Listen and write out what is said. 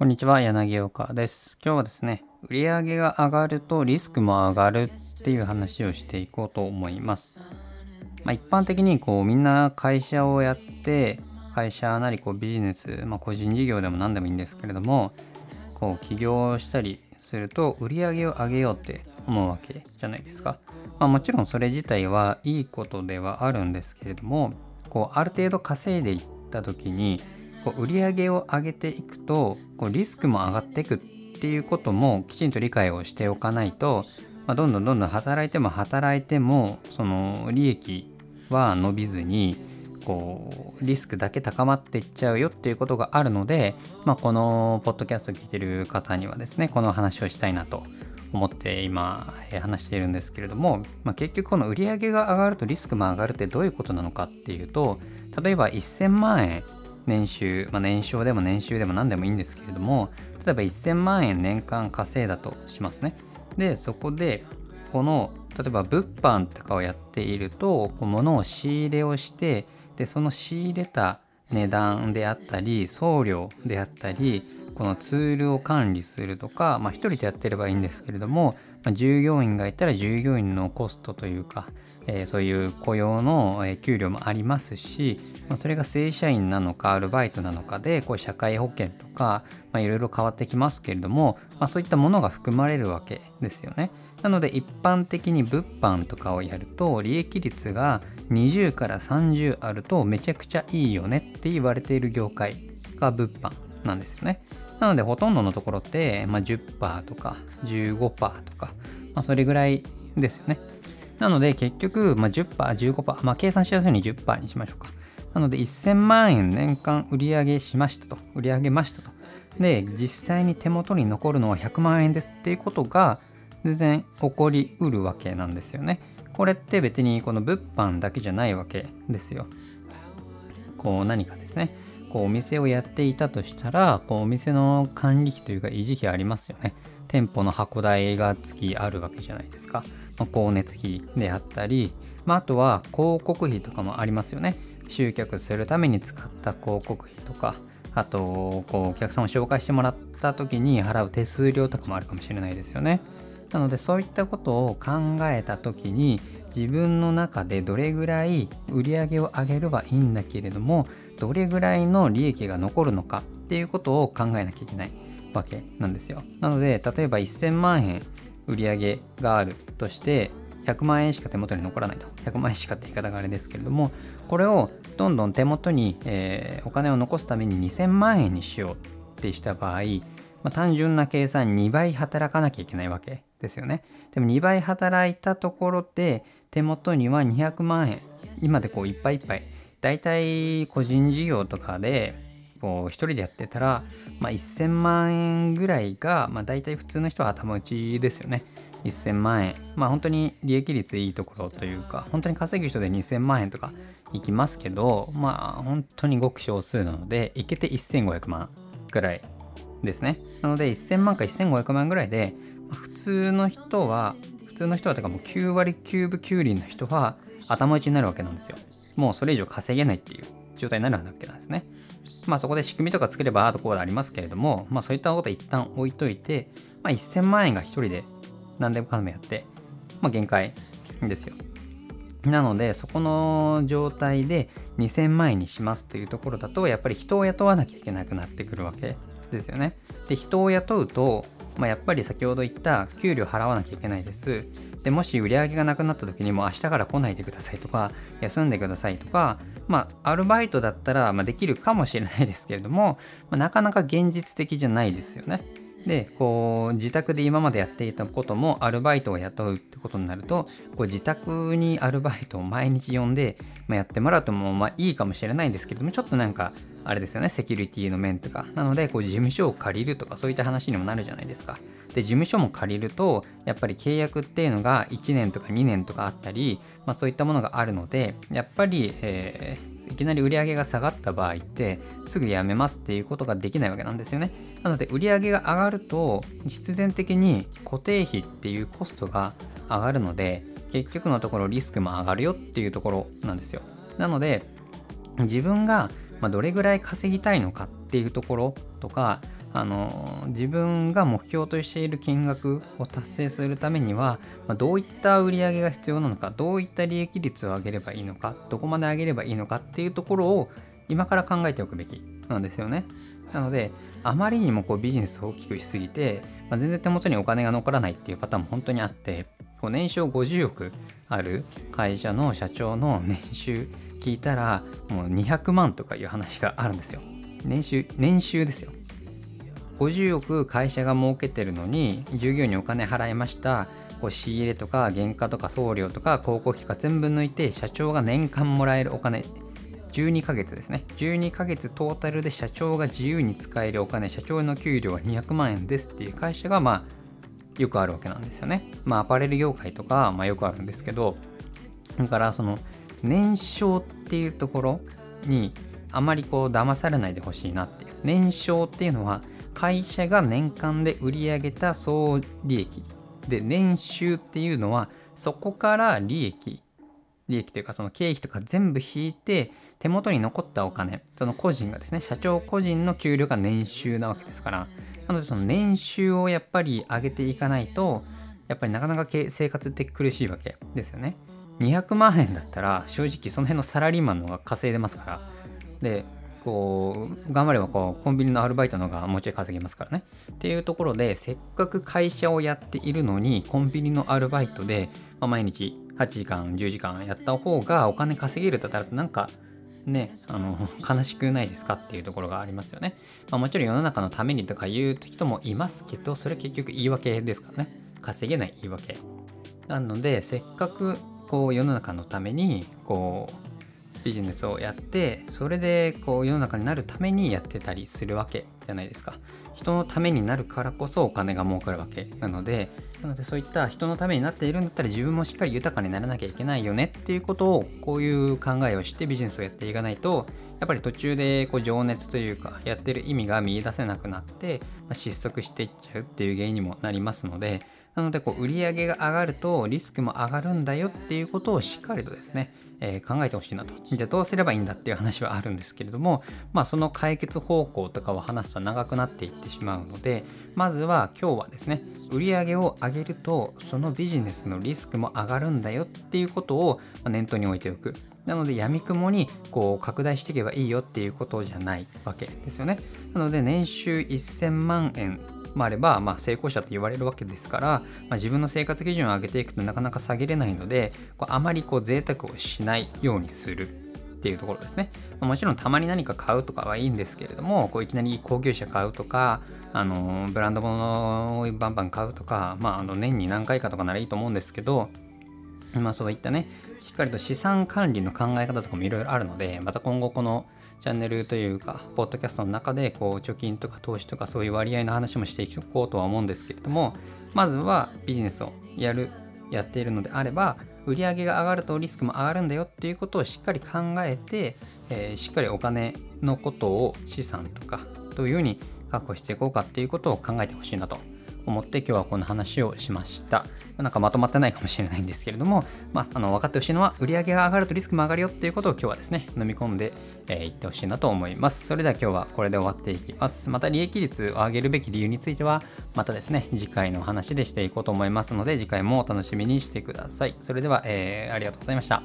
こんにちは、柳岡です。今日はですね、売上が上がるとリスクも上がるっていう話をしていこうと思います。まあ、一般的にこうみんな会社をやって、会社なりこうビジネス、まあ、個人事業でも何でもいいんですけれども、こう起業したりすると売り上げを上げようって思うわけじゃないですか。まあ、もちろんそれ自体はいいことではあるんですけれども、こうある程度稼いでいった時にこう売り上げを上げていくとこうリスクも上がっていくっていうこともきちんと理解をしておかないと、まあ、どんどんどんどん働いても働いてもその利益は伸びずにこうリスクだけ高まっていっちゃうよっていうことがあるので、まあ、このポッドキャストを聞いてる方にはですねこの話をしたいなと思って今話しているんですけれども、まあ、結局この売り上げが上がるとリスクも上がるってどういうことなのかっていうと例えば1000万円年収、まあ、年商でも年収でも何でもいいんですけれども例えば1000万円年間稼いだとしますね。でそこでこの例えば物販とかをやっていると物を仕入れをしてでその仕入れた値段であったり送料であったりこのツールを管理するとか、まあ、1人でやってればいいんですけれども、まあ、従業員がいたら従業員のコストというかえー、そういう雇用の、え給料もありますし、まあ、それが正社員なのかアルバイトなのかでこう社会保険とか、いろいろ変わってきますけれども、まあ、そういったものが含まれるわけですよね。なので一般的に物販とかをやると利益率が20から30あるとめちゃくちゃいいよねって言われている業界が物販なんですよね。なのでほとんどのところって、まあ、10%とか15%とか、まあ、それぐらいですよね。なので結局、まあ、10%、15%、まあ、計算しやすいように10%にしましょうか。なので1000万円年間売り上げしましたと。売り上げましたと。で、実際に手元に残るのは100万円ですっていうことが全然起こりうるわけなんですよね。これって別にこの物販だけじゃないわけですよ。こう何かですね。こうお店をやっていたとしたら、こうお店の管理費というか維持費ありますよね。店舗の箱代が月あるわけじゃないですか。まあ、光熱費であったり、まあ、あとは広告費とかもありますよね。集客するために使った広告費とか、あと、こう、お客さんを紹介してもらった時に払う手数料とかもあるかもしれないですよね。なので、そういったことを考えた時に、自分の中でどれぐらい売り上げを上げればいいんだけれども、どれぐらいの利益が残るのかっていうことを考えなきゃいけないわけなんですよ。なので、例えば1000万円売り上げがあるとして100万円しか手元に残らないと。100万円しかって言い方があれですけれどもこれをどんどん手元に、えー、お金を残すために2000万円にしようってした場合、まあ、単純な計算2倍働かなきゃいけないわけですよね。でも2倍働いたところで手元には200万円今でこういっぱいいっぱい。だいたい個人事業とかでこう一人でやってたら、まあ、1000万円ぐらいが、まあ、大体普通の人は頭打ちですよね。1000万円。まあ本当に利益率いいところというか、本当に稼ぐ人で2000万円とかいきますけど、まあ本当にごく少数なので、いけて1500万ぐらいですね。なので1000万か1500万ぐらいで、まあ、普通の人は、普通の人はとかもう9割9分9厘の人は頭打ちになるわけなんですよ。もうそれ以上稼げないっていう状態になるわけなんですね。まあそこで仕組みとか作ればああとこうでありますけれども、まあそういったこと一旦置いといて、まあ1000万円が1人で何でもかんでもやって、まあ限界ですよ。なのでそこの状態で2000万円にしますというところだとやっぱり人を雇わなきゃいけなくなってくるわけですよね。で人を雇うと、まあ、やっぱり先ほど言った給料払わなきゃいけないです。でもし売り上げがなくなった時にも明日から来ないでくださいとか休んでくださいとかまあアルバイトだったら、ま、できるかもしれないですけれども、まあ、なかなか現実的じゃないですよね。でこう自宅で今までやっていたこともアルバイトを雇うってことになるとこう自宅にアルバイトを毎日呼んで、まあ、やってもらうともまあいいかもしれないんですけれどもちょっとなんかあれですよねセキュリティの面とか。なのでこう事務所を借りるとかそういった話にもなるじゃないですか。で事務所も借りるとやっぱり契約っていうのが1年とか2年とかあったり、まあ、そういったものがあるのでやっぱり、えー、いきなり売り上げが下がった場合ってすぐやめますっていうことができないわけなんですよね。なので売り上げが上がると必然的に固定費っていうコストが上がるので結局のところリスクも上がるよっていうところなんですよ。なので自分がどれぐらい稼ぎたいのかっていうところとかあの自分が目標としている金額を達成するためには、まあ、どういった売り上げが必要なのかどういった利益率を上げればいいのかどこまで上げればいいのかっていうところを今から考えておくべきなんですよね。なのであまりにもこうビジネスを大きくしすぎて、まあ、全然手元にお金が残らないっていうパターンも本当にあってこう年商50億ある会社の社長の年収聞いたらもう200万とかいう話があるんですよ。年収年収ですよ。50億会社が儲けてるのに従業員にお金払いました。こう仕入れとか原価とか送料とか広告費が全部抜いて社長が年間もらえるお金。12ヶ月ですね。12ヶ月トータルで社長が自由に使えるお金。社長の給料は200万円ですっていう会社がまあよくあるわけなんですよね。まあアパレル業界とか、まあ、よくあるんですけどだからその年商っていうところにあまりこう騙されないでほしいなっていう。年商っていうのは会社が年間で売り上げた総利益で年収っていうのはそこから利益利益というかその経費とか全部引いて手元に残ったお金その個人がですね社長個人の給料が年収なわけですからなのでその年収をやっぱり上げていかないとやっぱりなかなか生活って苦しいわけですよね。200万円だったら正直その辺のサラリーマンの方が稼いでますから。でこう頑張ればこうコンビニのアルバイトの方がもうちょい稼げますからね。っていうところでせっかく会社をやっているのにコンビニのアルバイトで、まあ、毎日8時間10時間やった方がお金稼げるだったらなんかねあの悲しくないですかっていうところがありますよね、まあ、もちろん世の中のためにとか言う人もいますけどそれ結局言い訳ですからね。稼げない言い訳。なのでせっかくこう世の中のためにこうビジネスをやってそれでこう世の中になるためにやってたりするわけじゃないですか。人のためになるからこそお金が儲かるわけなのでなのでそういった人のためになっているんだったら自分もしっかり豊かにならなきゃいけないよねっていうことをこういう考えをしてビジネスをやっていかないとやっぱり途中でこう情熱というかやってる意味が見いだせなくなって、ま失速していっちゃうっていう原因にもなりますのでなのでこう売り上げが上がるとリスクも上がるんだよっていうことをしっかりとですね、え、考えてほしいなと。じゃあどうすればいいんだっていう話はあるんですけれども、まあその解決方法とかを話すと長くなっていってしまうので、まずは今日はですね、売り上げを上げるとそのビジネスのリスクも上がるんだよっていうことを念頭に置いておく。なので、やみくもにこう拡大していけばいいよっていうことじゃないわけですよね。なので、年収1000万円もあれば、まあ、成功者と言われるわけですから、まあ、自分の生活基準を上げていくとなかなか下げれないのでこうあまりこう贅沢をしないようにするっていうところですね。ま、もちろんたまに何か買うとかはいいんですけれどもこういきなり高級車買うとかあのブランド物をバンバン買うとか、まあ、あの年に何回かとかならいいと思うんですけどまあそういったねしっかりと資産管理の考え方とかもいろいろあるのでまた今後このチャンネルというか、ポッドキャストの中で、こう、貯金とか投資とかそういう割合の話もしていこうとは思うんですけれども、まずはビジネスをやる、やっているのであれば、売上が上がるとリスクも上がるんだよっていうことをしっかり考えて、えー、しっかりお金のことを資産とか、どういうふうに確保していこうかっていうことを考えてほしいなと。思って今日はこの話をしました。なんかまとまってないかもしれないんですけれども、まあ、あの分かってほしいのは売り上げが上がるとリスクも上がるよっていうことを今日はですね、飲み込んでい、えー、ってほしいなと思います。それでは今日はこれで終わっていきます。また利益率を上げるべき理由については、またですね、次回の話でしていこうと思いますので、次回もお楽しみにしてください。それでは、えー、ありがとうございました。